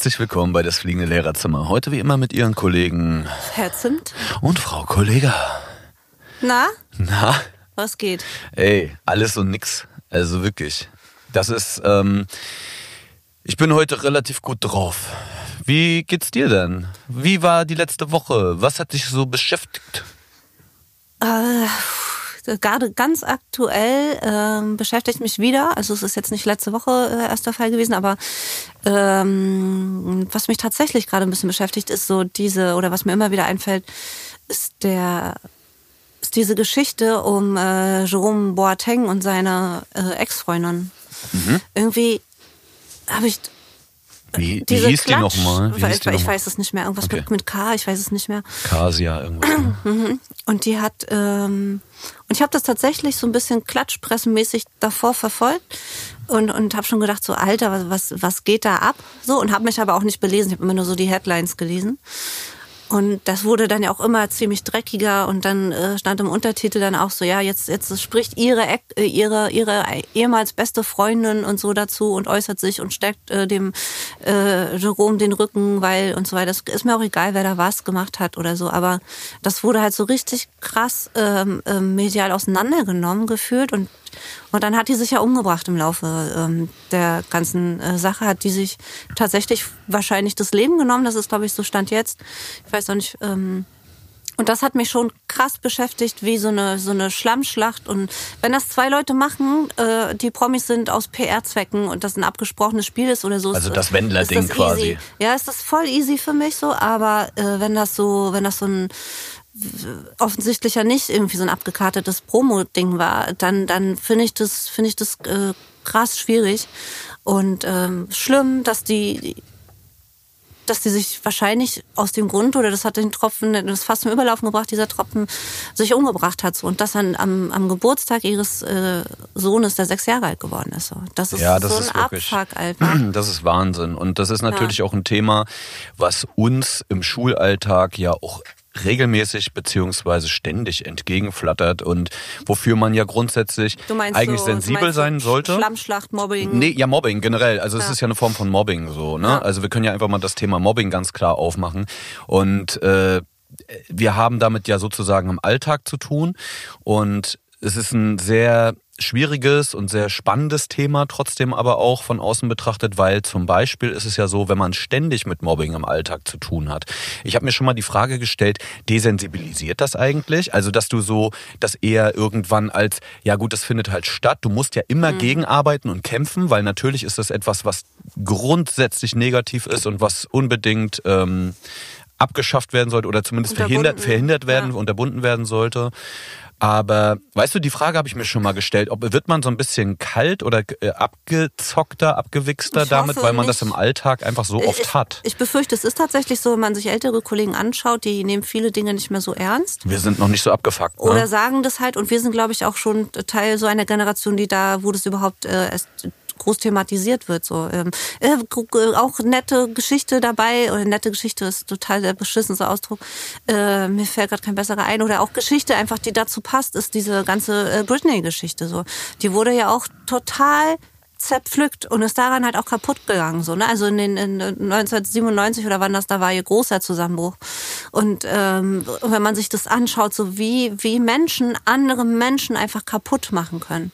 Herzlich willkommen bei das fliegende Lehrerzimmer. Heute wie immer mit Ihren Kollegen Herr Zimt. und Frau Kollega. Na, Na, was geht? ey, alles und nix. Also wirklich. Das ist, ähm, ich bin heute relativ gut drauf. Wie geht's dir denn? Wie war die letzte Woche? Was hat dich so beschäftigt? Äh, gerade ganz aktuell ähm, beschäftigt mich wieder, also es ist jetzt nicht letzte Woche äh, erst der Fall gewesen, aber ähm, was mich tatsächlich gerade ein bisschen beschäftigt, ist so diese, oder was mir immer wieder einfällt, ist der ist diese Geschichte um äh, Jerome Boateng und seine äh, Ex-Freundin. Irgendwie habe ich Wie, wie hieß die Klatsch, nochmal? Wie ich, die noch weiß es nicht mehr, irgendwas Okay. mit, mit K, ich weiß es nicht mehr. Kasia irgendwas. Und die hat, ähm, und ich habe das tatsächlich so ein bisschen klatschpressenmäßig davor verfolgt und, und habe schon gedacht, so Alter, was, was, was geht da ab? So, und habe mich aber auch nicht belesen, ich habe immer nur so die Headlines gelesen. Und das wurde dann ja auch immer ziemlich dreckiger und dann äh, stand im Untertitel dann auch so, ja, jetzt, jetzt spricht ihre, äh, ihre, ihre ehemals beste Freundin und so dazu und äußert sich und steckt äh, dem äh, Jerome den Rücken, weil und so weiter. Das ist mir auch egal, wer da was gemacht hat oder so, aber das wurde halt so richtig krass ähm, ähm, medial auseinandergenommen gefühlt und und dann hat die sich ja umgebracht im Laufe ähm, der ganzen äh, Sache, hat die sich tatsächlich wahrscheinlich das Leben genommen. Das ist, glaube ich, so Stand jetzt. Ich weiß auch nicht. Ähm, und das hat mich schon krass beschäftigt, wie so eine so eine Schlammschlacht. Und wenn das zwei Leute machen, äh, die Promis sind aus PR-Zwecken und das ein abgesprochenes Spiel ist oder so. Also das Wendler-Ding das quasi. Ja, ist voll easy für mich so, aber äh, wenn das so, wenn das so ein offensichtlich ja nicht irgendwie so ein abgekartetes Promo-Ding war, dann, dann finde ich das, finde ich das äh, krass schwierig und ähm, schlimm, dass die, dass die sich wahrscheinlich aus dem Grund oder das hat den Tropfen, das fast zum Überlaufen gebracht, dieser Tropfen sich umgebracht hat so und das dann am, am Geburtstag ihres äh, Sohnes, der sechs Jahre alt geworden ist. So. Das ist Ja, das so ein ist wirklich. Abfuck, Alter. Das ist Wahnsinn. Und das ist natürlich auch ein Thema, was uns im Schulalltag ja auch regelmäßig beziehungsweise ständig entgegenflattert und wofür man ja grundsätzlich eigentlich so, sensibel sein sollte. Schlammschlacht, Mobbing. Nee, ja, Mobbing generell. Also es Ja. ist ja eine Form von Mobbing so. Ne? Ja. Also wir können ja einfach mal das Thema Mobbing ganz klar aufmachen. Und äh, wir haben damit ja sozusagen im Alltag zu tun. Und es ist ein sehr schwieriges und sehr spannendes Thema, trotzdem aber auch von außen betrachtet, weil zum Beispiel ist es ja so, wenn man ständig mit Mobbing im Alltag zu tun hat. Ich habe mir schon mal die Frage gestellt, desensibilisiert das eigentlich? Also, dass du so das eher irgendwann als, ja gut, das findet halt statt. Du musst ja immer gegenarbeiten und kämpfen, weil natürlich ist das etwas, was grundsätzlich negativ ist und was unbedingt ähm, abgeschafft werden sollte oder zumindest verhindert, verhindert werden, ja. unterbunden werden sollte. Aber weißt du, die Frage habe ich mir schon mal gestellt, ob wird man so ein bisschen kalt oder äh, abgezockter, abgewichster Ich damit, weil man das nicht. im Alltag einfach so oft ich, hat. Ich befürchte, es ist tatsächlich so, wenn man sich ältere Kollegen anschaut, die nehmen viele Dinge nicht mehr so ernst. Wir sind noch nicht so abgefuckt. Oder Ne? sagen das halt. Und wir sind, glaube ich, auch schon Teil so einer Generation, die da, wo das überhaupt äh, erst groß thematisiert wird. So ähm, äh, äh, auch nette Geschichte dabei oder nette Geschichte ist total der beschissenste Ausdruck. Äh, mir fällt gerade kein besserer ein oder auch Geschichte einfach, die dazu passt, ist diese ganze äh, Britney-Geschichte. So, die wurde ja auch total zerpflückt und ist daran halt auch kaputt gegangen. So, ne? Also in den in 1997 oder wann das da war, ihr großer Zusammenbruch. Und ähm, wenn man sich das anschaut, so wie, wie Menschen andere Menschen einfach kaputt machen können.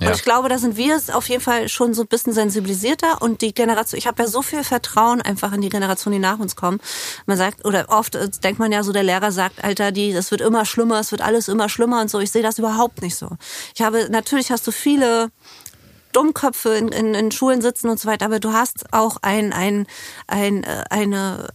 Und Ja. ich glaube, da sind wir auf jeden Fall schon so ein bisschen sensibilisierter und die Generation, ich habe ja so viel Vertrauen einfach in die Generation, die nach uns kommen. Man sagt, oder oft äh, denkt man ja so, der Lehrer sagt, Alter, die, das wird immer schlimmer, es wird alles immer schlimmer und so. Ich sehe das überhaupt nicht so. Ich habe, natürlich hast du viele Dummköpfe in, in, in Schulen sitzen und so weiter, aber du hast auch ein, ein, ein, äh, eine,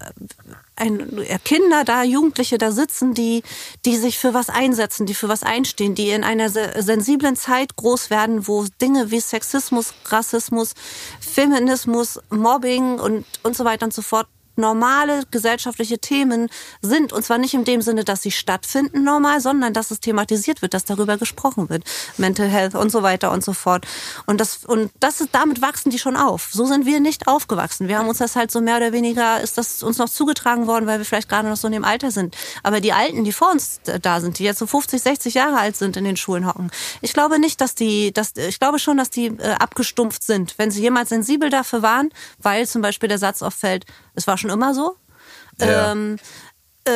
ein, Kinder da, Jugendliche da sitzen, die, die sich für was einsetzen, die für was einstehen, die in einer se- sensiblen Zeit groß werden, wo Dinge wie Sexismus, Rassismus, Feminismus, Mobbing und, und so weiter und so fort normale gesellschaftliche Themen sind. Und zwar nicht in dem Sinne, dass sie stattfinden normal, sondern dass es thematisiert wird, dass darüber gesprochen wird. Mental Health und so weiter und so fort. Und das, und das ist, damit wachsen die schon auf. So sind wir nicht aufgewachsen. Wir haben uns das halt so mehr oder weniger, ist das uns noch zugetragen worden, weil wir vielleicht gerade noch so in dem Alter sind. Aber die Alten, die vor uns da sind, die jetzt so 50, 60 Jahre alt sind, in den Schulen hocken, ich glaube nicht, dass die, dass, ich glaube schon, dass die äh, abgestumpft sind. Wenn sie jemals sensibel dafür waren, weil zum Beispiel der Satz auffällt, es war schon immer so. Ja. Ähm, äh,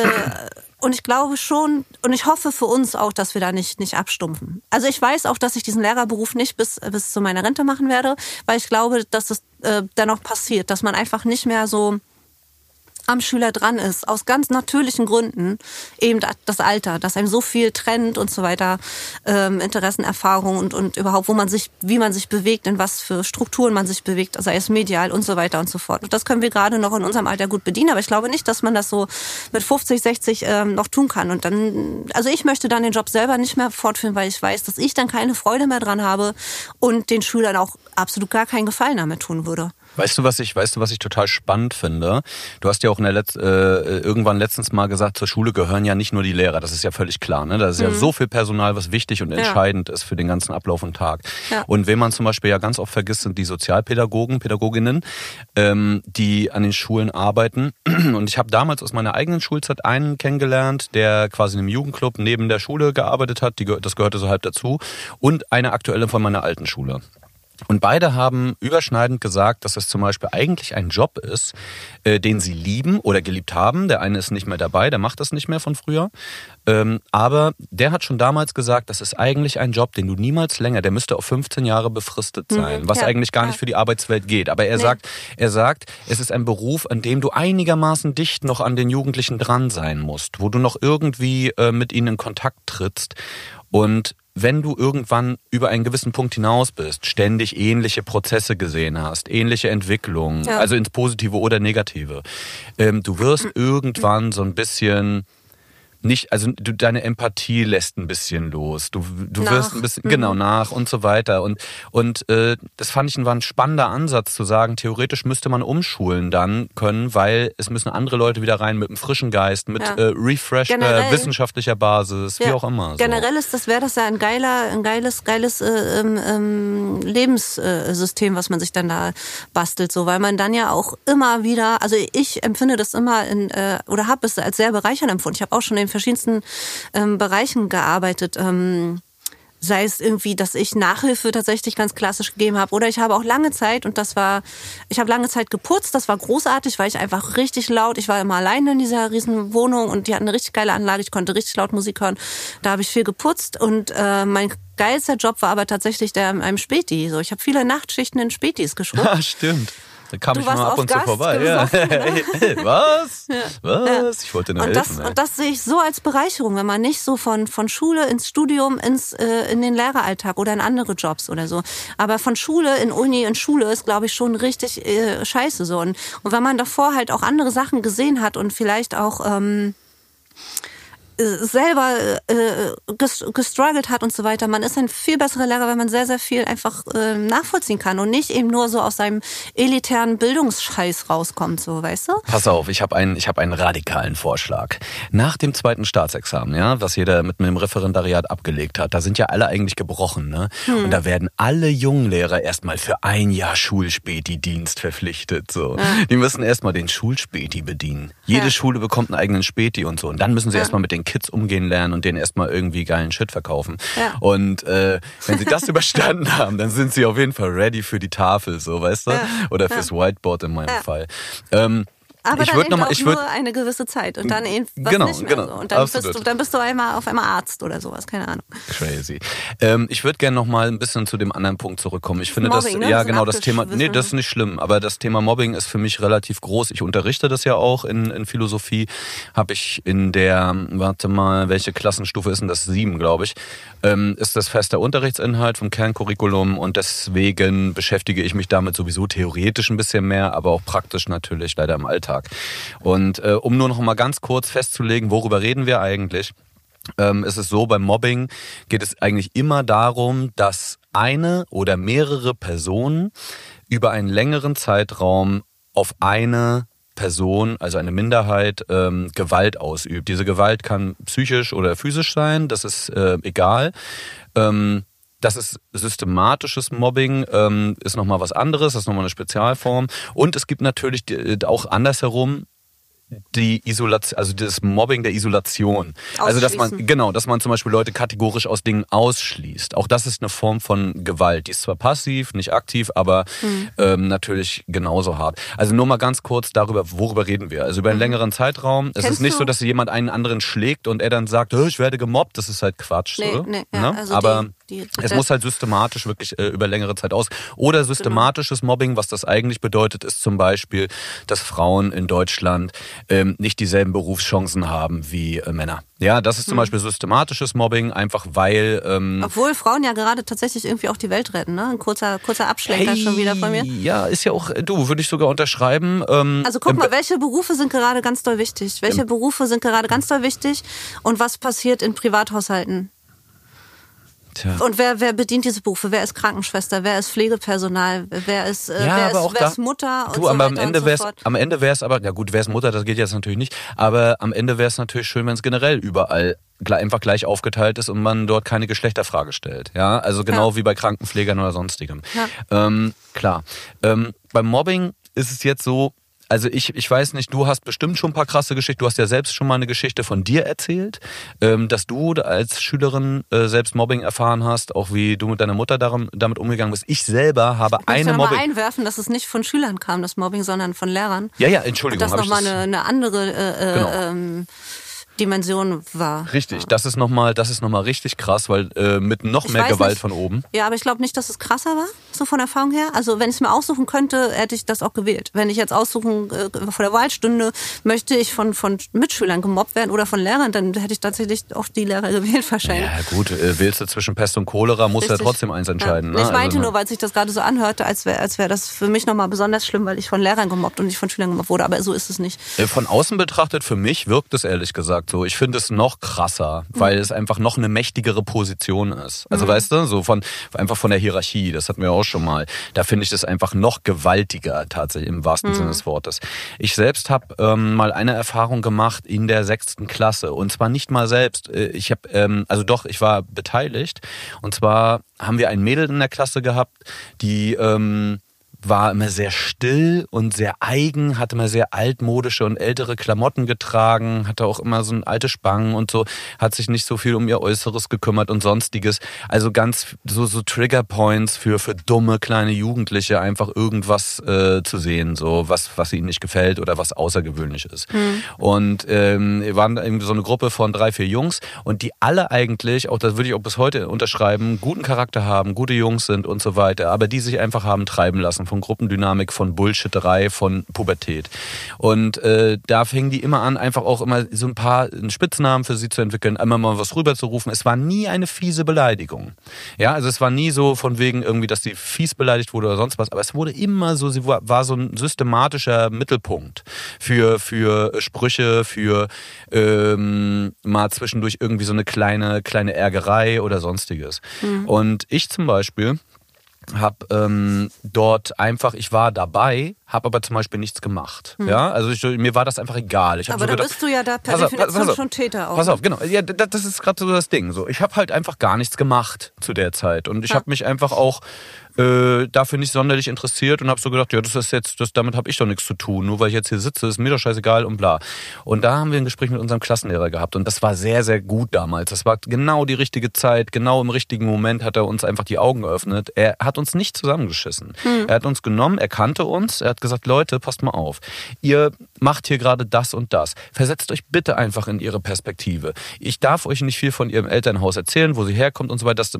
und ich glaube schon, und ich hoffe für uns auch, dass wir da nicht, nicht abstumpfen. Also ich weiß auch, dass ich diesen Lehrerberuf nicht bis, bis zu meiner Rente machen werde, weil ich glaube, dass es äh, dennoch passiert, dass man einfach nicht mehr so am Schüler dran ist, aus ganz natürlichen Gründen, eben das Alter, dass einem so viel trennt und so weiter, ähm, Interessen, Erfahrungen und, und überhaupt, wo man sich, wie man sich bewegt, in was für Strukturen man sich bewegt, sei es medial und so weiter und so fort. Und das können wir gerade noch in unserem Alter gut bedienen, aber ich glaube nicht, dass man das so mit 50, 60 ähm, noch tun kann. Und dann, also ich möchte dann den Job selber nicht mehr fortführen, weil ich weiß, dass ich dann keine Freude mehr dran habe und den Schülern auch absolut gar keinen Gefallen damit tun würde. Weißt du, was ich, weißt du, was ich total spannend finde? Du hast ja auch in der Letz-, äh, irgendwann letztens mal gesagt, zur Schule gehören ja nicht nur die Lehrer. Das ist ja völlig klar. Ne? Da ist mhm. ja so viel Personal, was wichtig und ja. entscheidend ist für den ganzen Ablauf und Tag. Ja. Und wen man zum Beispiel ja ganz oft vergisst, sind die Sozialpädagogen, Pädagoginnen, ähm, die an den Schulen arbeiten. Und ich habe damals aus meiner eigenen Schulzeit einen kennengelernt, der quasi in einem Jugendclub neben der Schule gearbeitet hat. Die, das gehörte so halb dazu. Und eine aktuelle von meiner alten Schule. Und beide haben überschneidend gesagt, dass es zum Beispiel eigentlich ein Job ist, äh, den sie lieben oder geliebt haben. Der eine ist nicht mehr dabei, der macht das nicht mehr von früher. Ähm, aber der hat schon damals gesagt, das ist eigentlich ein Job, den du niemals länger, der müsste auf 15 Jahre befristet mhm. sein, mhm, was ja, eigentlich gar nicht für die Arbeitswelt geht. Aber er nee. sagt, er sagt, es ist ein Beruf, an dem du einigermaßen dicht noch an den Jugendlichen dran sein musst, wo du noch irgendwie äh, mit ihnen in Kontakt trittst. Und wenn du irgendwann über einen gewissen Punkt hinaus bist, ständig ähnliche Prozesse gesehen hast, ähnliche Entwicklungen, ja. also ins Positive oder Negative, ähm, du wirst irgendwann so ein bisschen nicht, also du, deine Empathie lässt ein bisschen los. Du, du wirst ein bisschen, genau, mhm. genau, nach und so weiter. Und, und äh, das fand ich war ein spannender Ansatz zu sagen, theoretisch müsste man umschulen dann können, weil es müssen andere Leute wieder rein mit einem frischen Geist, mit ja. äh, refreshed wissenschaftlicher Basis, ja. wie auch immer. So. Generell ist das, wäre das ja ein geiler, ein geiles, geiles äh, ähm, ähm, Lebenssystem, was man sich dann da bastelt, so, weil man dann ja auch immer wieder, also ich empfinde das immer in, äh, oder habe es als sehr bereichernd empfunden. Ich habe auch schon den verschiedensten ähm, Bereichen gearbeitet. Ähm, sei es irgendwie, dass ich Nachhilfe tatsächlich ganz klassisch gegeben habe oder ich habe auch lange Zeit und das war, ich habe lange Zeit geputzt, das war großartig, weil ich einfach richtig laut, ich war immer alleine in dieser riesen Wohnung und die hatten eine richtig geile Anlage, ich konnte richtig laut Musik hören, da habe ich viel geputzt und äh, mein geilster Job war aber tatsächlich der in einem Späti, so ich habe viele Nachtschichten in Spätis geschoben. Ja, stimmt. Da kam du ich mal ab und zu vorbei. Ja. was? Ja. Was? Ich wollte nur und helfen. Das, und das sehe ich so als Bereicherung, wenn man nicht so von, von Schule ins Studium, ins, äh, in den Lehreralltag oder in andere Jobs oder so. Aber von Schule in Uni in Schule ist, glaube ich, schon richtig äh, scheiße so. Und, und wenn man davor halt auch andere Sachen gesehen hat und vielleicht auch... Ähm, selber äh, gestruggelt hat und so weiter. Man ist ein viel besserer Lehrer, wenn man sehr, sehr viel einfach äh, nachvollziehen kann und nicht eben nur so aus seinem elitären Bildungsscheiß rauskommt, so, weißt du? Pass auf, ich habe einen, ich hab einen radikalen Vorschlag. Nach dem zweiten Staatsexamen, ja, was jeder mit einem Referendariat abgelegt hat, da sind ja alle eigentlich gebrochen, ne? Hm. Und da werden alle jungen Lehrer erstmal für ein Jahr Schulspäti-Dienst verpflichtet, so. Ja. Die müssen erstmal den Schulspäti bedienen. Jede ja. Schule bekommt einen eigenen Späti und so. Und dann müssen sie ja. erstmal mit den Kids umgehen lernen und denen erstmal irgendwie geilen Shit verkaufen. Ja. Und äh, wenn sie das überstanden haben, dann sind sie auf jeden Fall ready für die Tafel, so weißt du? Ja. Oder fürs Whiteboard in meinem Fall. Ähm, aber ich dann eben auch ich nur eine gewisse Zeit und dann eben was genau, nicht mehr genau, so. Und dann bist, du, dann bist du einmal auf einmal Arzt oder sowas, keine Ahnung. Crazy. Ähm, ich würde gerne noch mal ein bisschen zu dem anderen Punkt zurückkommen. Ich finde Mobbing, das, ne? ja das genau, das Thema, nee, das ist nicht schlimm, aber das Thema Mobbing ist für mich relativ groß. Ich unterrichte das ja auch in, in Philosophie. Habe ich in der, warte mal, welche Klassenstufe ist denn das? Sieben, glaube ich. Ähm, ist das fester Unterrichtsinhalt vom Kerncurriculum und deswegen beschäftige ich mich damit sowieso theoretisch ein bisschen mehr, aber auch praktisch natürlich leider im Alltag. Alltag. Und äh, um nur noch mal ganz kurz festzulegen, worüber reden wir eigentlich? Ähm, ist es so, beim Mobbing geht es eigentlich immer darum, dass eine oder mehrere Personen über einen längeren Zeitraum auf eine Person, also eine Minderheit, ähm, Gewalt ausübt. Diese Gewalt kann psychisch oder physisch sein, das ist äh, egal. Ähm, das ist systematisches Mobbing, ähm, ist nochmal was anderes, das ist nochmal eine Spezialform. Und es gibt natürlich auch andersherum die Isolation, also das Mobbing der Isolation. Also dass man, genau, dass man zum Beispiel Leute kategorisch aus Dingen ausschließt. Auch das ist eine Form von Gewalt. Die ist zwar passiv, nicht aktiv, aber mhm. ähm, natürlich genauso hart. Also nur mal ganz kurz darüber, worüber reden wir? Also über einen mhm. längeren Zeitraum. Es ist nicht du? so, dass jemand einen anderen schlägt und er dann sagt, ich werde gemobbt. Das ist halt Quatsch. Nee, oder? Nee, ja, ne? also aber die, die, es muss halt systematisch wirklich äh, über längere Zeit aus. Oder genau. systematisches genau. Mobbing, was das eigentlich bedeutet, ist zum Beispiel, dass Frauen in Deutschland ähm, nicht dieselben Berufschancen haben wie äh, Männer. Ja, das ist zum hm. Beispiel systematisches Mobbing, einfach weil. Ähm, Obwohl Frauen ja gerade tatsächlich irgendwie auch die Welt retten, ne? Ein kurzer, kurzer Abschlenker hey, schon wieder von mir. Ja, ist ja auch, du, würde ich sogar unterschreiben. Ähm, also guck mal, welche Berufe sind gerade ganz doll wichtig? Welche Berufe sind gerade ganz doll wichtig? Und was passiert in Privathaushalten? Tja. Und wer, wer bedient diese Berufe? Wer ist Krankenschwester? Wer ist Pflegepersonal? Wer ist, äh, ja, wer, ist wer ist Mutter? Du, aber so am Ende wäre es, am Ende wäre es aber, ja gut, wer ist Mutter? Das geht jetzt natürlich nicht. Aber am Ende wäre es natürlich schön, wenn es generell überall einfach gleich aufgeteilt ist und man dort keine Geschlechterfrage stellt. Ja, also genau ja. wie bei Krankenpflegern oder sonstigem. Ja. Ähm, klar. Ähm, beim Mobbing ist es jetzt so, also ich, ich weiß nicht, du hast bestimmt schon ein paar krasse Geschichten. Du hast ja selbst schon mal eine Geschichte von dir erzählt, ähm, dass du als Schülerin äh, selbst Mobbing erfahren hast, auch wie du mit deiner Mutter darum, damit umgegangen bist. Ich selber habe ich eine Mobbing. Ich einwerfen, dass es nicht von Schülern kam, das Mobbing, sondern von Lehrern. Ja, ja, Entschuldigung. Und das nochmal eine, eine andere äh, äh genau. ähm, Dimension war. Richtig, das ist nochmal, das ist noch mal richtig krass, weil äh, mit noch ich mehr Gewalt nicht. von oben. Ja, aber ich glaube nicht, dass es krasser war, so von Erfahrung her. Also wenn ich es mir aussuchen könnte, hätte ich das auch gewählt. Wenn ich jetzt aussuchen äh, vor der Wahlstunde möchte ich von von Mitschülern gemobbt werden oder von Lehrern, dann hätte ich tatsächlich auch die Lehrer gewählt wahrscheinlich. Ja gut, äh, wählst du zwischen Pest und Cholera, musst du ja trotzdem eins entscheiden. Ja. Ne? Ich meinte also, nur, weil sich das gerade so anhörte, als wäre als wäre das für mich nochmal besonders schlimm, weil ich von Lehrern gemobbt und nicht von Schülern gemobbt wurde. Aber so ist es nicht. Äh, von außen betrachtet, für mich wirkt es ehrlich gesagt so. Ich finde es noch krasser, weil mhm. es einfach noch eine mächtigere Position ist. Also mhm. weißt du, so von einfach von der Hierarchie, das hatten wir auch schon mal. Da finde ich das einfach noch gewaltiger tatsächlich im wahrsten mhm. Sinne des Wortes. Ich selbst habe ähm, mal eine Erfahrung gemacht in der sechsten Klasse und zwar nicht mal selbst. Äh, ich habe ähm, also doch, ich war beteiligt und zwar haben wir ein Mädel in der Klasse gehabt, die ähm, war immer sehr still und sehr eigen, hatte immer sehr altmodische und ältere Klamotten getragen, hatte auch immer so ein alte Spangen und so, hat sich nicht so viel um ihr Äußeres gekümmert und sonstiges. Also ganz so, so Trigger Points für, für dumme kleine Jugendliche, einfach irgendwas äh, zu sehen, so was, was ihnen nicht gefällt oder was außergewöhnlich ist. Mhm. Und ähm, wir waren irgendwie so eine Gruppe von drei, vier Jungs und die alle eigentlich, auch das würde ich auch bis heute unterschreiben, guten Charakter haben, gute Jungs sind und so weiter, aber die sich einfach haben treiben lassen von Gruppendynamik, von Bullshitterei, von Pubertät. Und äh, da fingen die immer an, einfach auch immer so ein paar Spitznamen für sie zu entwickeln, einmal mal was rüberzurufen. Es war nie eine fiese Beleidigung. Ja, also es war nie so von wegen irgendwie, dass sie fies beleidigt wurde oder sonst was, aber es wurde immer so, sie war, war so ein systematischer Mittelpunkt für, für Sprüche, für ähm, mal zwischendurch irgendwie so eine kleine, kleine Ärgerei oder sonstiges. Mhm. Und ich zum Beispiel habe ähm, dort einfach, ich war dabei, habe aber zum Beispiel nichts gemacht. Hm. Ja, also ich, mir war das einfach egal. Ich aber so da gedacht, bist du ja da per pass Definition auf, schon Täter auch. Pass auf, genau. Ja, das ist gerade so das Ding. So, ich habe halt einfach gar nichts gemacht zu der Zeit und ich ja. habe mich einfach auch äh, dafür nicht sonderlich interessiert und habe so gedacht, ja, das ist jetzt, das, damit habe ich doch nichts zu tun. Nur weil ich jetzt hier sitze, ist mir doch scheißegal und bla. Und da haben wir ein Gespräch mit unserem Klassenlehrer gehabt und das war sehr, sehr gut damals. Das war genau die richtige Zeit, genau im richtigen Moment hat er uns einfach die Augen geöffnet. Er hat uns nicht zusammengeschissen. Hm. Er hat uns genommen, er kannte uns, er hat gesagt, Leute, passt mal auf. Ihr macht hier gerade das und das. Versetzt euch bitte einfach in ihre Perspektive. Ich darf euch nicht viel von ihrem Elternhaus erzählen, wo sie herkommt und so weiter. Das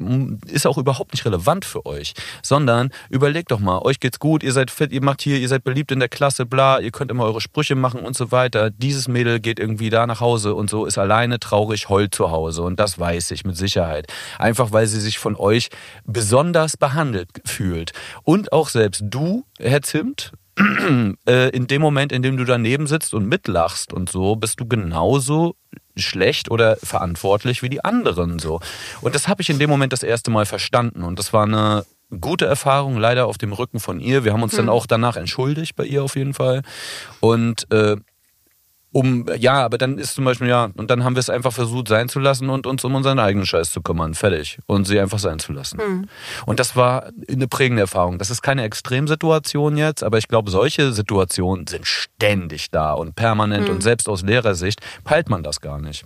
ist auch überhaupt nicht relevant für euch sondern überlegt doch mal, euch geht's gut, ihr seid fit, ihr macht hier, ihr seid beliebt in der Klasse, bla, ihr könnt immer eure Sprüche machen und so weiter. Dieses Mädel geht irgendwie da nach Hause und so ist alleine traurig, heult zu Hause und das weiß ich mit Sicherheit. Einfach weil sie sich von euch besonders behandelt fühlt. Und auch selbst du, Herr Zimt, äh, in dem Moment, in dem du daneben sitzt und mitlachst und so, bist du genauso schlecht oder verantwortlich wie die anderen so. Und das habe ich in dem Moment das erste Mal verstanden und das war eine gute Erfahrung, leider auf dem Rücken von ihr. Wir haben uns hm. dann auch danach entschuldigt bei ihr auf jeden Fall. Und äh, um, ja, aber dann ist zum Beispiel, ja, und dann haben wir es einfach versucht sein zu lassen und uns um unseren eigenen Scheiß zu kümmern. Fertig. Und sie einfach sein zu lassen. Mhm. Und das war eine prägende Erfahrung. Das ist keine Extremsituation jetzt, aber ich glaube, solche Situationen sind ständig da und permanent mhm. und selbst aus Lehrersicht peilt man das gar nicht.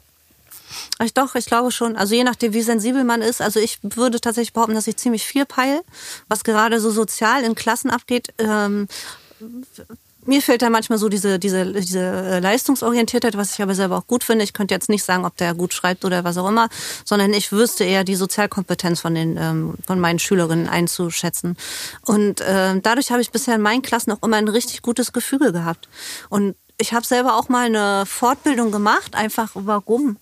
Ich doch, ich glaube schon. Also je nachdem, wie sensibel man ist. Also ich würde tatsächlich behaupten, dass ich ziemlich viel peile, was gerade so sozial in Klassen abgeht. Ähm, mir fehlt da manchmal so diese, diese, diese äh, Leistungsorientiertheit, was ich aber selber auch gut finde. Ich könnte jetzt nicht sagen, ob der gut schreibt oder was auch immer, sondern ich wüsste eher die Sozialkompetenz von den ähm, von meinen Schülerinnen einzuschätzen. Und äh, dadurch habe ich bisher in meinen Klassen auch immer ein richtig gutes Gefüge gehabt. Und ich habe selber auch mal eine Fortbildung gemacht, einfach warum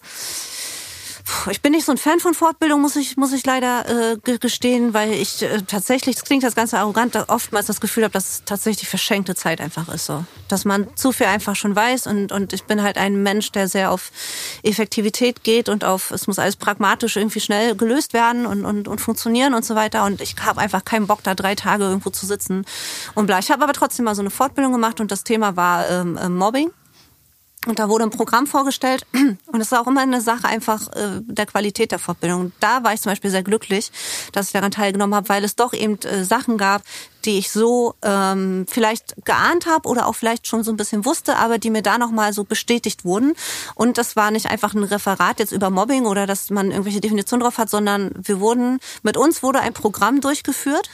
ich bin nicht so ein Fan von Fortbildung, muss ich, muss ich leider äh, gestehen, weil ich äh, tatsächlich, das klingt das Ganze arrogant, oftmals das Gefühl habe, dass es tatsächlich verschenkte Zeit einfach ist. so, Dass man zu viel einfach schon weiß und, und ich bin halt ein Mensch, der sehr auf Effektivität geht und auf, es muss alles pragmatisch irgendwie schnell gelöst werden und, und, und funktionieren und so weiter. Und ich habe einfach keinen Bock, da drei Tage irgendwo zu sitzen und bla. Ich habe aber trotzdem mal so eine Fortbildung gemacht und das Thema war ähm, äh, Mobbing. Und da wurde ein Programm vorgestellt und es ist auch immer eine Sache einfach äh, der Qualität der Fortbildung. Da war ich zum Beispiel sehr glücklich, dass ich daran teilgenommen habe, weil es doch eben äh, Sachen gab, die ich so ähm, vielleicht geahnt habe oder auch vielleicht schon so ein bisschen wusste, aber die mir da nochmal so bestätigt wurden. Und das war nicht einfach ein Referat jetzt über Mobbing oder dass man irgendwelche Definitionen drauf hat, sondern wir wurden, mit uns wurde ein Programm durchgeführt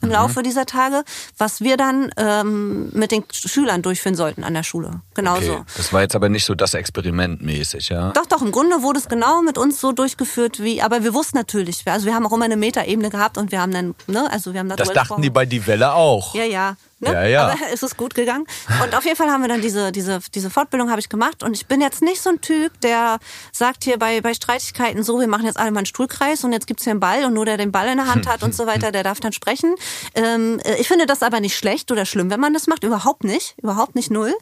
im Laufe mhm. dieser Tage, was wir dann ähm, mit den Schülern durchführen sollten an der Schule. Genauso. Okay. Das war jetzt aber nicht so das Experiment mäßig, ja? Doch, doch, im Grunde wurde es genau mit uns so durchgeführt wie, aber wir wussten natürlich, also wir haben auch immer eine Metaebene gehabt und wir haben dann, ne, also wir haben Das dachten die bei Die Welle auch. Ja, ja. Ne? Ja, ja. Aber es ist gut gegangen. Und auf jeden Fall haben wir dann diese, diese, diese Fortbildung habe ich gemacht. Und ich bin jetzt nicht so ein Typ, der sagt hier bei, bei Streitigkeiten so, wir machen jetzt alle mal einen Stuhlkreis und jetzt gibt's hier einen Ball und nur der den Ball in der Hand hat und so weiter, der darf dann sprechen. Ähm, äh, ich finde das aber nicht schlecht oder schlimm, wenn man das macht. Überhaupt nicht. Überhaupt nicht null.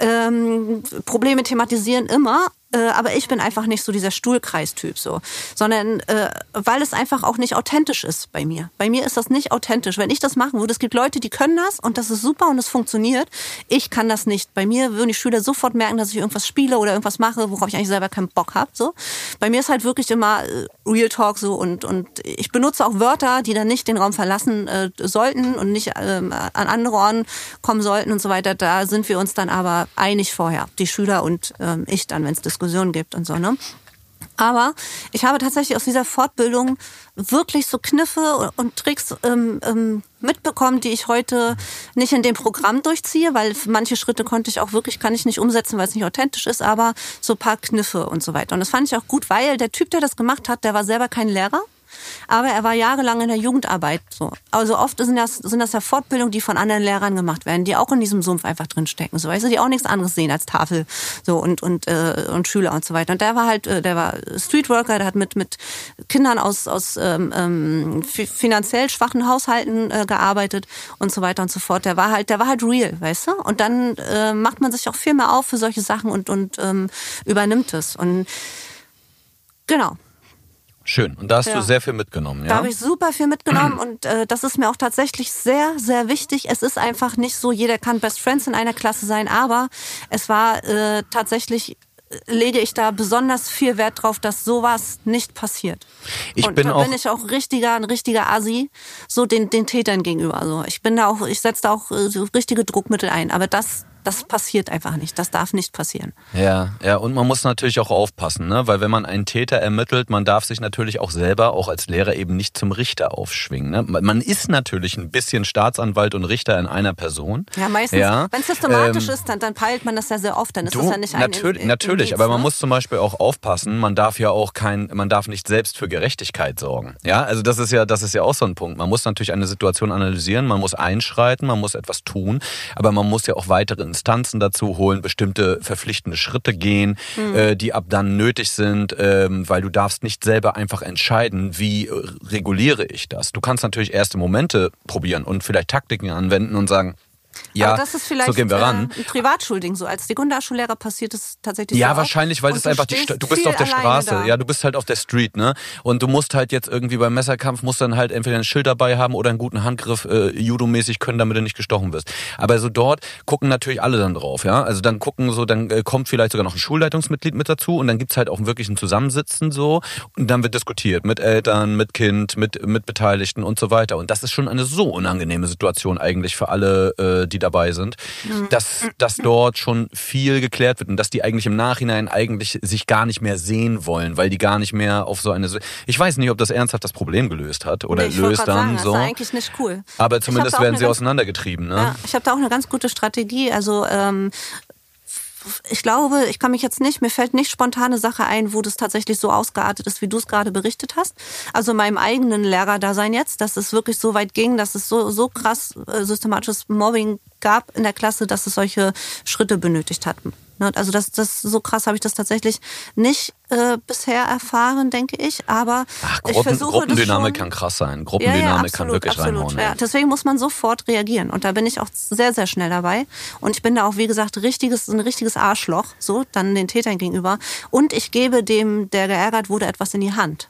Ähm, Probleme thematisieren immer äh, aber ich bin einfach nicht so dieser Stuhlkreistyp so, sondern äh, weil es einfach auch nicht authentisch ist bei mir. Bei mir ist das nicht authentisch. Wenn ich das machen würde, es gibt Leute, die können das und das ist super und es funktioniert. Ich kann das nicht. Bei mir würden die Schüler sofort merken, dass ich irgendwas spiele oder irgendwas mache, worauf ich eigentlich selber keinen Bock habe. So, bei mir ist halt wirklich immer äh, Real Talk so und und ich benutze auch Wörter, die dann nicht den Raum verlassen äh, sollten und nicht ähm, an andere Ohren kommen sollten und so weiter. Da sind wir uns dann aber einig vorher, die Schüler und ähm, ich dann, wenn es Diskussionen Diskussionen gibt und so, ne? Aber ich habe tatsächlich aus dieser Fortbildung wirklich so Kniffe und Tricks ähm, ähm, mitbekommen, die ich heute nicht in dem Programm durchziehe, weil manche Schritte konnte ich auch wirklich, kann ich nicht umsetzen, weil es nicht authentisch ist, aber so paar Kniffe und so weiter. Und das fand ich auch gut, weil der Typ, der das gemacht hat, der war selber kein Lehrer aber er war jahrelang in der Jugendarbeit. So. Also oft sind das, sind das ja Fortbildungen, die von anderen Lehrern gemacht werden, die auch in diesem Sumpf einfach drinstecken. So, weißt du, die auch nichts anderes sehen als Tafel so und, und, äh, und Schüler und so weiter. Und der war halt, äh, der war Streetworker, der hat mit, mit Kindern aus, aus ähm, ähm finanziell schwachen Haushalten äh, gearbeitet und so weiter und so fort. Der war halt, der war halt real, weißt du? Und dann äh, macht man sich auch viel mehr auf für solche Sachen und, und ähm, übernimmt es. Und genau. Schön. Und da hast ja. du sehr viel mitgenommen, ja? Da habe ich super viel mitgenommen und äh, das ist mir auch tatsächlich sehr, sehr wichtig. Es ist einfach nicht so, jeder kann Best Friends in einer Klasse sein, aber es war äh, tatsächlich äh, lege ich da besonders viel Wert drauf, dass sowas nicht passiert. Ich und bin da auch bin ich auch richtiger, ein richtiger Asi, so den, den Tätern gegenüber. Also ich bin da auch, ich setze da auch äh, so richtige Druckmittel ein. Aber das, das passiert einfach nicht. Das darf nicht passieren. Ja, ja, und man muss natürlich auch aufpassen, ne? weil wenn man einen Täter ermittelt, man darf sich natürlich auch selber, auch als Lehrer, eben nicht zum Richter aufschwingen. Ne? Man ist natürlich ein bisschen Staatsanwalt und Richter in einer Person. Ja, meistens, ja. wenn es systematisch ähm, ist, dann, dann peilt man das ja sehr oft, dann ist du, das ja nicht ein Natürlich, in, in, natürlich Indiz, aber man ne? muss zum Beispiel auch aufpassen, man darf ja auch kein, man darf nicht selbst für Gerechtigkeit sorgen. Ja, also das ist ja, das ist ja auch so ein Punkt. Man muss natürlich eine Situation analysieren, man muss einschreiten, man muss etwas tun, aber man muss ja auch weitere Instanzen dazu holen, bestimmte verpflichtende Schritte gehen, mhm. äh, die ab dann nötig sind, ähm, weil du darfst nicht selber einfach entscheiden, wie äh, reguliere ich das. Du kannst natürlich erste Momente probieren und vielleicht Taktiken anwenden und sagen, Ja, Aber das ist vielleicht so gehen wir ran. Ein Privatschulding. So als Sekundarschullehrer passiert es tatsächlich Ja, so wahrscheinlich, weil das einfach die Sta- du bist auf der Straße, da. ja, du bist halt auf der Street, ne? Und du musst halt jetzt irgendwie beim Messerkampf musst dann halt entweder ein Schild dabei haben oder einen guten Handgriff äh, judomäßig können, damit du nicht gestochen wirst. Aber so dort gucken natürlich alle dann drauf, ja? Also dann gucken so, dann äh, kommt vielleicht sogar noch ein Schulleitungsmitglied mit dazu und dann gibt's halt auch wirklich ein Zusammensitzen so und dann wird diskutiert mit Eltern, mit Kind, mit mit Beteiligten und so weiter und das ist schon eine so unangenehme Situation eigentlich für alle, äh, die dabei sind, dass dass dort schon viel geklärt wird und dass die eigentlich im Nachhinein eigentlich sich gar nicht mehr sehen wollen, weil die gar nicht mehr auf so eine ich weiß nicht, ob das ernsthaft das Problem gelöst hat oder ich löst dann sagen, so. Das ist eigentlich nicht cool. Aber zumindest werden sie ganz- auseinandergetrieben, ne? Ja, ich habe da auch eine ganz gute Strategie. Also ähm, ich glaube, ich kann mich jetzt nicht, mir fällt nicht spontane Sache ein, wo das tatsächlich so ausgeartet ist, wie du es gerade berichtet hast. Also in meinem eigenen Lehrerdasein jetzt, dass es wirklich so weit ging, dass es so, so krass äh, systematisches Mobbing gab in der Klasse, dass es solche Schritte benötigt hat. Ne, Also das, das so krass habe ich das tatsächlich nicht äh, bisher erfahren, denke ich. Aber Ach, ich Gruppen, versuche Gruppendynamik kann krass sein. Gruppendynamik kann wirklich reinhauen. Ja, deswegen muss man sofort reagieren. Und da bin ich auch sehr, sehr schnell dabei. Und ich bin da auch, wie gesagt, richtiges, ein richtiges Arschloch, so, dann den Tätern gegenüber. Und ich gebe dem, der geärgert wurde, etwas in die Hand.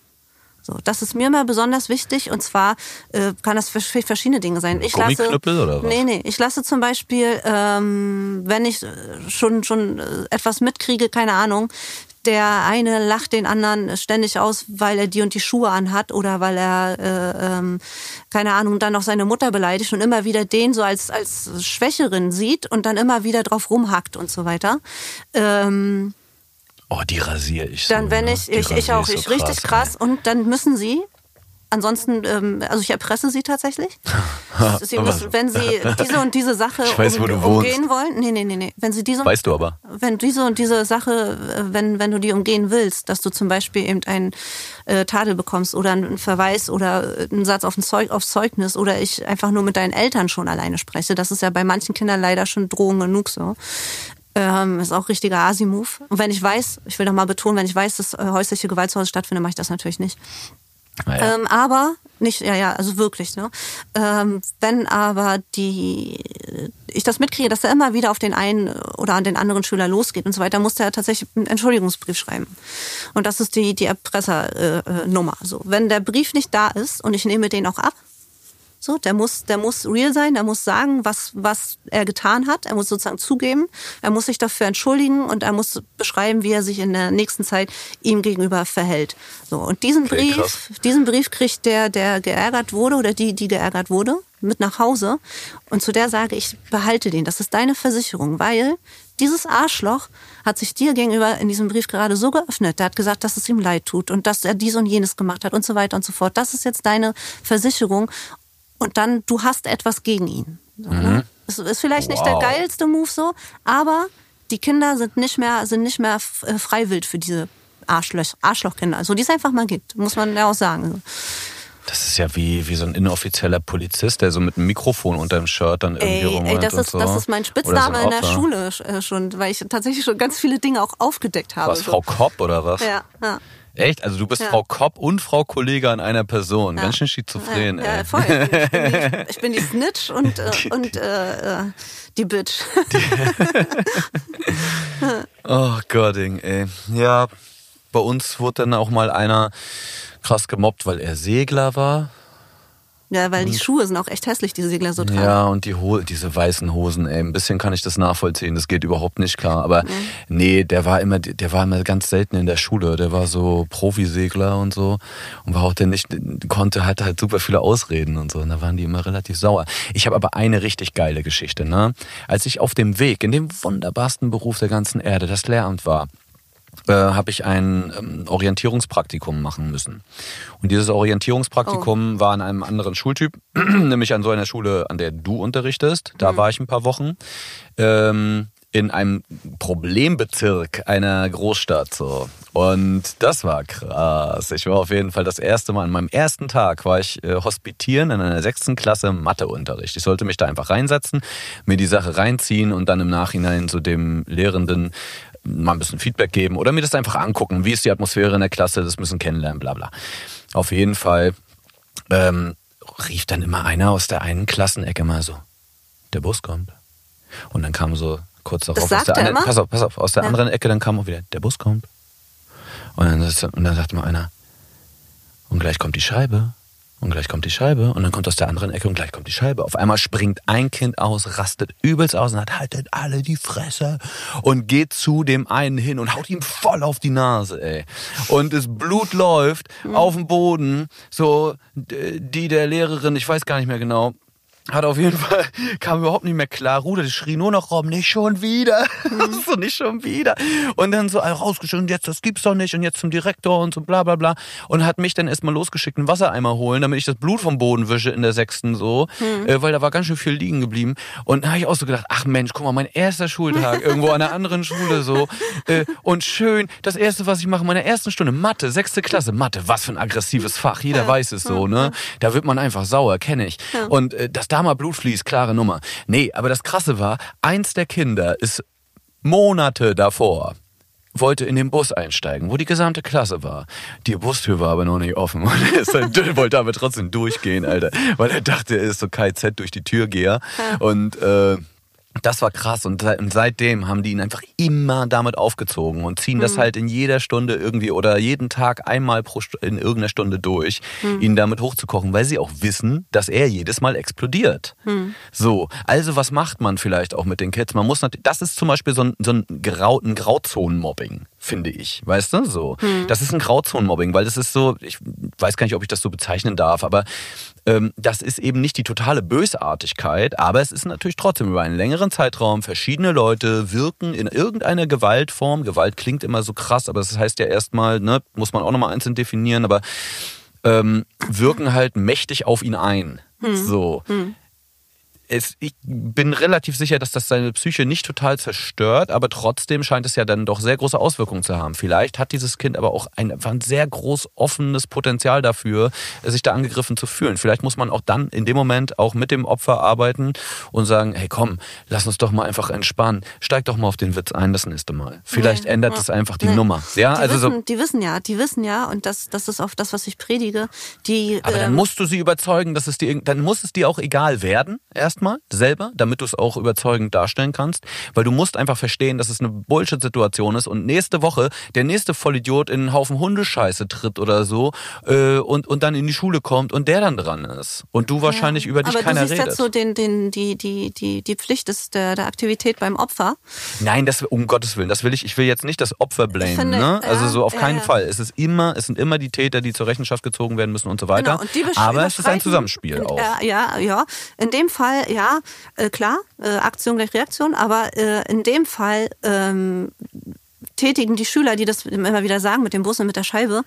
So, das ist mir immer besonders wichtig und zwar äh, kann das für verschiedene Dinge sein. Ich lasse, oder was? Nee, nee, ich lasse zum Beispiel, ähm, wenn ich äh, schon, schon äh, etwas mitkriege, keine Ahnung, der eine lacht den anderen ständig aus, weil er die und die Schuhe anhat oder weil er, äh, ähm, keine Ahnung, dann noch seine Mutter beleidigt und immer wieder den so als, als Schwächerin sieht und dann immer wieder drauf rumhackt und so weiter. Ähm, Oh, die rasiere ich dann so, wenn ne? ich, Die ich, ich auch, so ich richtig krass. Und dann müssen sie, ansonsten, ähm, also ich erpresse sie tatsächlich. sie müssen, wenn sie diese und diese Sache Ich weiß, wo du umgehen wollen, nee, nee, nee, nee, wenn sie diese. Weißt du aber. wenn diese und diese Sache, äh, wenn, wenn du die umgehen willst, dass du zum Beispiel eben einen äh, Tadel bekommst oder einen Verweis oder äh, einen Satz auf ein Zeug, aufs Zeugnis oder ich einfach nur mit deinen Eltern schon alleine spreche, das ist ja bei manchen Kindern leider schon Drohung genug so. Ähm, ist auch richtiger Asi-Move. Und wenn ich weiß, ich will noch mal betonen, wenn ich weiß, dass äh, häusliche Gewalt zu Hause stattfindet, mache ich das natürlich nicht. Naja. Ähm, aber nicht, ja, ja, also wirklich, ne? Ähm, wenn aber die ich das mitkriege, dass er immer wieder auf den einen oder an den anderen Schüler losgeht und so weiter, muss der tatsächlich einen Entschuldigungsbrief schreiben. Und das ist die, die Erpressernummer. Äh, Nummer. so. Wenn der Brief nicht da ist und ich nehme den auch ab, so, der muss, der muss real sein, der muss sagen, was, was er getan hat. Er muss sozusagen zugeben. Er muss sich dafür entschuldigen und er muss beschreiben, wie er sich in der nächsten Zeit ihm gegenüber verhält. So, und diesen Okay, Brief, krass. diesen Brief kriegt der, der geärgert wurde oder die, die geärgert wurde, mit nach Hause. Und zu der sage ich, behalte den. Das ist deine Versicherung, weil dieses Arschloch hat sich dir gegenüber in diesem Brief gerade so geöffnet. Der hat gesagt, dass es ihm leid tut und dass er dies und jenes gemacht hat und so weiter und so fort. Das ist jetzt deine Versicherung. Und dann, du hast etwas gegen ihn. Ne? Das ist vielleicht nicht der Wow. geilste Move so, aber die Kinder sind nicht mehr, sind nicht mehr äh, freiwillig für diese Arschloch, Arschlochkinder. Also die es einfach mal gibt, muss man ja auch sagen. Das ist ja wie, wie so ein inoffizieller Polizist, der so mit einem Mikrofon unter dem Shirt dann irgendwie Ey, rumrennt ey das, ist, so. das ist mein Spitzname so in der. Schule äh, schon, weil ich tatsächlich schon ganz viele Dinge auch aufgedeckt habe. Was, so. Frau Kopp oder was? Ja, ja. Echt? Also du bist Ja. Frau Kopp und Frau Kollege an einer Person. Ja. Ganz schön schizophren, ja, ja, voll. Ich bin die, ich bin die Snitch und, äh, und äh, äh, die Bitch. Oh Gotting, ey. Ja, bei uns wurde dann auch mal einer krass gemobbt, weil er Segler war. Ja, weil die Schuhe sind auch echt hässlich, die Segler so tragen. Ja, und die Ho diese weißen Hosen, ey, ein bisschen kann ich das nachvollziehen, das geht überhaupt nicht klar. Aber nee, der war immer, der war immer ganz selten in der Schule. Der war so Profisegler und so. Und war auch der nicht, konnte, hatte halt super viele Ausreden und so. Und da waren die immer relativ sauer. Ich habe aber eine richtig geile Geschichte, ne? Als ich auf dem Weg in dem wunderbarsten Beruf der ganzen Erde, das Lehramt war, äh, habe ich ein ähm, Orientierungspraktikum machen müssen. Und dieses Orientierungspraktikum war an einem anderen Schultyp, nämlich an so einer Schule, an der du unterrichtest. Da war ich ein paar Wochen. Ähm, in einem Problembezirk einer Großstadt so. Und das war krass. Ich war auf jeden Fall das erste Mal, an meinem ersten Tag war ich äh, hospitieren in einer sechsten Klasse Matheunterricht. Ich sollte mich da einfach reinsetzen, mir die Sache reinziehen und dann im Nachhinein so dem Lehrenden mal ein bisschen Feedback geben oder mir das einfach angucken. Wie ist die Atmosphäre in der Klasse? Das müssen kennenlernen, bla bla. Auf jeden Fall ähm, rief dann immer einer aus der einen Klassenecke mal so, der Bus kommt. Und dann kam so kurz darauf aus der er anderen, pass auf, pass auf, aus der Ja. anderen Ecke, dann kam auch wieder, der Bus kommt. Und dann, und dann sagt mal einer, und gleich kommt die Scheibe. Und gleich kommt die Scheibe. Und dann kommt aus der anderen Ecke und gleich kommt die Scheibe. Auf einmal springt ein Kind aus, rastet übelst aus und hat haltet alle die Fresse und geht zu dem einen hin und haut ihm voll auf die Nase, ey. Und das Blut läuft auf dem Boden. So, die der Lehrerin, ich weiß gar nicht mehr genau, hat auf jeden Fall, kam überhaupt nicht mehr klar, ruderte, schrie nur noch rum, nicht schon wieder, so nicht schon wieder. Und dann so rausgeschickt, jetzt, das gibt's doch nicht, und jetzt zum Direktor und so bla bla bla. Und hat mich dann erstmal losgeschickt, einen Wassereimer holen, damit ich das Blut vom Boden wische in der sechsten so, äh, weil da war ganz schön viel liegen geblieben. Und da habe ich auch so gedacht, ach Mensch, guck mal, mein erster Schultag, irgendwo an einer anderen Schule so. Äh, und schön, das erste, was ich mache, in meiner ersten Stunde, Mathe, sechste Klasse, Mathe, was für ein aggressives Fach, jeder weiß es so, ne? Da wird man einfach sauer, kenne ich. Und äh, dass da mal Blut fließt, klare Nummer. Nee, aber das Krasse war, eins der Kinder ist Monate davor wollte in den Bus einsteigen, wo die gesamte Klasse war. Die Bustür war aber noch nicht offen und er ist dann, wollte aber trotzdem durchgehen, Alter, weil er dachte, er ist so KZ durch die Türgeher und äh, das war krass. Und seit- und seitdem haben die ihn einfach immer damit aufgezogen und ziehen das halt in jeder Stunde irgendwie oder jeden Tag einmal pro Stu- in irgendeiner Stunde durch, ihn damit hochzukochen, weil sie auch wissen, dass er jedes Mal explodiert. So, also was macht man vielleicht auch mit den Kids? Man muss natürlich, das ist zum Beispiel so ein, so ein, Grau, ein Grauzonenmobbing, finde ich, weißt du? So, das ist ein Grauzonenmobbing, weil das ist so, ich weiß gar nicht, ob ich das so bezeichnen darf, aber ähm, das ist eben nicht die totale Bösartigkeit, aber es ist natürlich trotzdem über einen längeren Zeitraum verschiedene Leute wirken in irgendeiner Gewaltform. Gewalt klingt immer so krass, aber das heißt ja erstmal, ne, muss man auch nochmal einzeln definieren, aber ähm, wirken halt mächtig auf ihn ein. So. Es, ich bin relativ sicher, dass das seine Psyche nicht total zerstört, aber trotzdem scheint es ja dann doch sehr große Auswirkungen zu haben. Vielleicht hat dieses Kind aber auch ein, ein sehr groß offenes Potenzial dafür, sich da angegriffen zu fühlen. Vielleicht muss man auch dann in dem Moment auch mit dem Opfer arbeiten und sagen, hey komm, lass uns doch mal einfach entspannen. Steig doch mal auf den Witz ein das nächste Mal. Vielleicht Nee. ändert es einfach die Nee. Nummer. Ja, die, also so. wissen, die wissen ja, die wissen ja, und das, das ist auch das, was ich predige. Die, Aber dann ähm, musst du sie überzeugen, dass es dir, dann muss es dir auch egal werden, erstmal, selber, damit du es auch überzeugend darstellen kannst. Weil du musst einfach verstehen, dass es eine Bullshit-Situation ist und nächste Woche der nächste Vollidiot in einen Haufen Hundescheiße tritt oder so äh, und, und dann in die Schule kommt und der dann dran ist. Und du wahrscheinlich über dich aber keiner du siehst redet. jetzt so den, den, die, die, die, die Pflicht ist der, der Aktivität beim Opfer. Nein, das um Gottes Willen, das will ich. Ich will jetzt nicht das Opfer blamen, finde, ne? Also ja, so auf ja, keinen ja. Fall. Es ist immer, es sind immer die Täter, die zur Rechenschaft gezogen werden müssen und so weiter. Genau, und die Aber es ist ein Zusammenspiel auch. äh, ja, ja. In dem Fall, ja, äh, klar, äh, Aktion gleich Reaktion, aber äh, in dem Fall ähm, tätigen die Schüler, die das immer wieder sagen mit dem Bus und mit der Scheibe,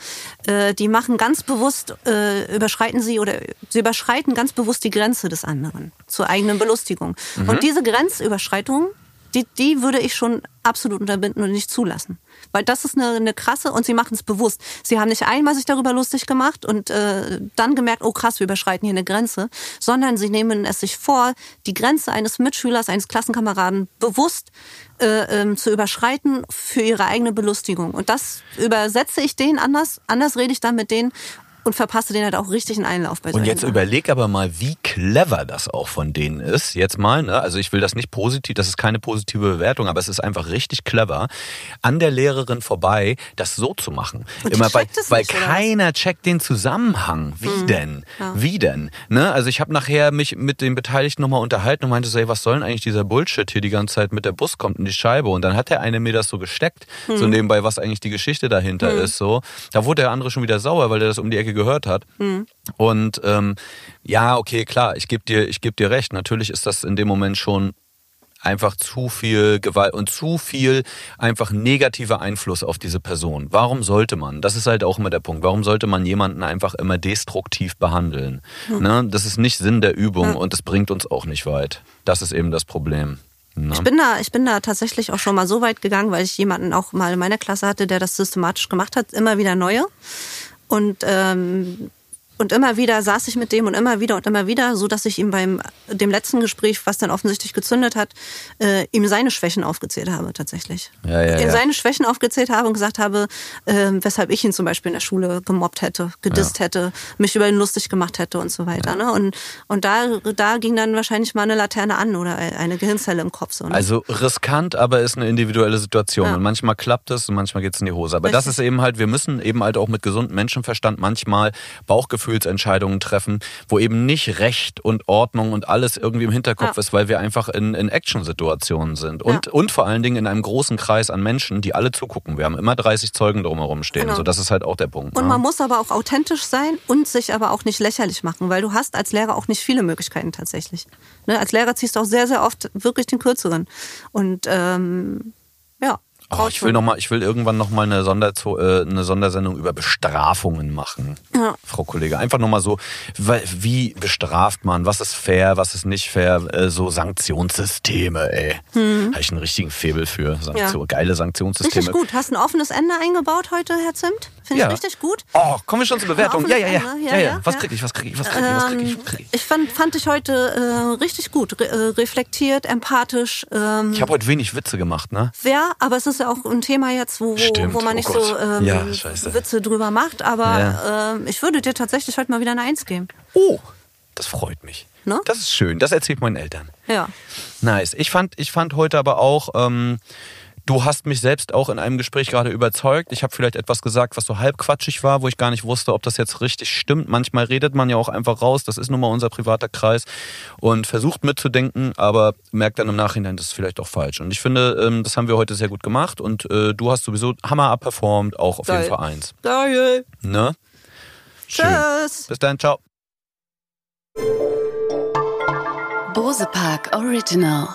äh, die machen ganz bewusst, äh, überschreiten sie oder sie überschreiten ganz bewusst die Grenze des anderen zur eigenen Belustigung. Mhm. Und diese Grenzüberschreitung, die, die würde ich schon absolut unterbinden und nicht zulassen. Weil das ist eine, eine krasse und sie machen es bewusst. Sie haben nicht einmal sich darüber lustig gemacht und äh, dann gemerkt, oh krass, wir überschreiten hier eine Grenze, sondern sie nehmen es sich vor, die Grenze eines Mitschülers, eines Klassenkameraden bewusst äh, ähm, zu überschreiten für ihre eigene Belustigung. Und das übersetze ich denen anders, anders rede ich dann mit denen und verpasse denen halt auch richtig einen Einlauf bei Und solchen jetzt Sachen. überleg aber mal, wie clever das auch von denen ist. Jetzt mal, ne? also ich will das nicht positiv, das ist keine positive Bewertung, aber es ist einfach richtig clever, an der Lehrerin vorbei das so zu machen. Und Immer weil, weil nicht, was? keiner checkt den Zusammenhang. Wie denn? Wie denn? Ne? Also ich habe nachher mich mit den Beteiligten nochmal unterhalten und meinte so, ey, was soll denn eigentlich dieser Bullshit hier die ganze Zeit mit der Bus kommt und die Scheibe? Und dann hat der eine mir das so gesteckt, so nebenbei, was eigentlich die Geschichte dahinter ist. So, Da wurde der andere schon wieder sauer, weil der das um die Ecke gehört hat. Und ähm, ja, okay, klar, ich gebe dir, ich geb dir recht. Natürlich ist das in dem Moment schon einfach zu viel Gewalt und zu viel einfach negativer Einfluss auf diese Person. Warum sollte man? Das ist halt auch immer der Punkt. Warum sollte man jemanden einfach immer destruktiv behandeln? Ne? Das ist nicht Sinn der Übung und das bringt uns auch nicht weit. Das ist eben das Problem. Ne? Ich bin da, ich bin da tatsächlich auch schon mal so weit gegangen, weil ich jemanden auch mal in meiner Klasse hatte, der das systematisch gemacht hat, immer wieder neue. Und ähm, und immer wieder saß ich mit dem und immer wieder und immer wieder, so dass ich ihm beim dem letzten Gespräch, was dann offensichtlich gezündet hat, äh, ihm seine Schwächen aufgezählt habe tatsächlich. Ja, ja, ihm ja. seine Schwächen aufgezählt habe und gesagt habe, äh, weshalb ich ihn zum Beispiel in der Schule gemobbt hätte, gedisst hätte, mich über ihn lustig gemacht hätte und so weiter. Ne? Und, und da, da ging dann wahrscheinlich mal eine Laterne an oder eine Gehirnzelle im Kopf. So, ne? Also riskant, aber ist eine individuelle Situation. Ja. Und manchmal klappt es und manchmal geht es in die Hose. Aber das Richtig. ist eben halt, wir müssen eben halt auch mit gesundem Menschenverstand manchmal Bauchgefühlsentscheidungen treffen, wo eben nicht Recht und Ordnung und alles irgendwie im Hinterkopf Ja. ist, weil wir einfach in, in Action-Situationen sind. Und, Ja. und vor allen Dingen in einem großen Kreis an Menschen, die alle zugucken. Wir haben immer 30 Zeugen drumherum stehen. Genau. So, das ist halt auch der Punkt. Und ne? man muss aber auch authentisch sein und sich aber auch nicht lächerlich machen, weil du hast als Lehrer auch nicht viele Möglichkeiten tatsächlich. Ne? Als Lehrer ziehst du auch sehr, sehr oft wirklich den kürzeren. Und ähm. Oh, ich will noch mal, ich will irgendwann noch mal eine, Sonderzo äh, eine Sondersendung über Bestrafungen machen, Ja. Frau Kollege. Einfach noch mal so, wie bestraft man? Was ist fair? Was ist nicht fair? Äh, so Sanktionssysteme, ey. Habe ich einen richtigen Febel für. Sanktion, Hm. Ja. Geile Sanktionssysteme. Richtig gut. Hast ein offenes Ende eingebaut heute, Herr Zimt? Finde Ja. ich richtig gut. Oh, kommen wir schon zur Bewertung? Ja, ja, ja. ja, ja, Was ja. krieg ich? Was krieg ich? Was krieg ich? Was krieg ich? Was krieg ich? ich fand, fand ich heute äh, richtig gut. Re äh, reflektiert, empathisch. Ähm, Ich habe heute wenig Witze gemacht, ne? Ja, aber es ist ja auch ein Thema jetzt, wo, wo, wo man oh nicht Gott. so ähm, Ja. Witze drüber macht. Aber ähm, ich würde dir tatsächlich heute mal wieder eine Eins geben. Oh, das freut mich. Ne? Das ist schön. Das erzählt meinen Eltern. Ja. Nice. Ich fand, ich fand heute aber auch, ähm, du hast mich selbst auch in einem Gespräch gerade überzeugt. Ich habe vielleicht etwas gesagt, was so halb quatschig war, wo ich gar nicht wusste, ob das jetzt richtig stimmt. Manchmal redet man ja auch einfach raus. Das ist nun mal unser privater Kreis und versucht mitzudenken, aber merkt dann im Nachhinein, das ist vielleicht auch falsch. Und ich finde, ähm, das haben wir heute sehr gut gemacht und äh, du hast sowieso Hammer abperformt, auch auf Geil. jeden Fall eins. Geil. Ne? Schön. Tschüss. Bis dann, ciao. Bose Park Original.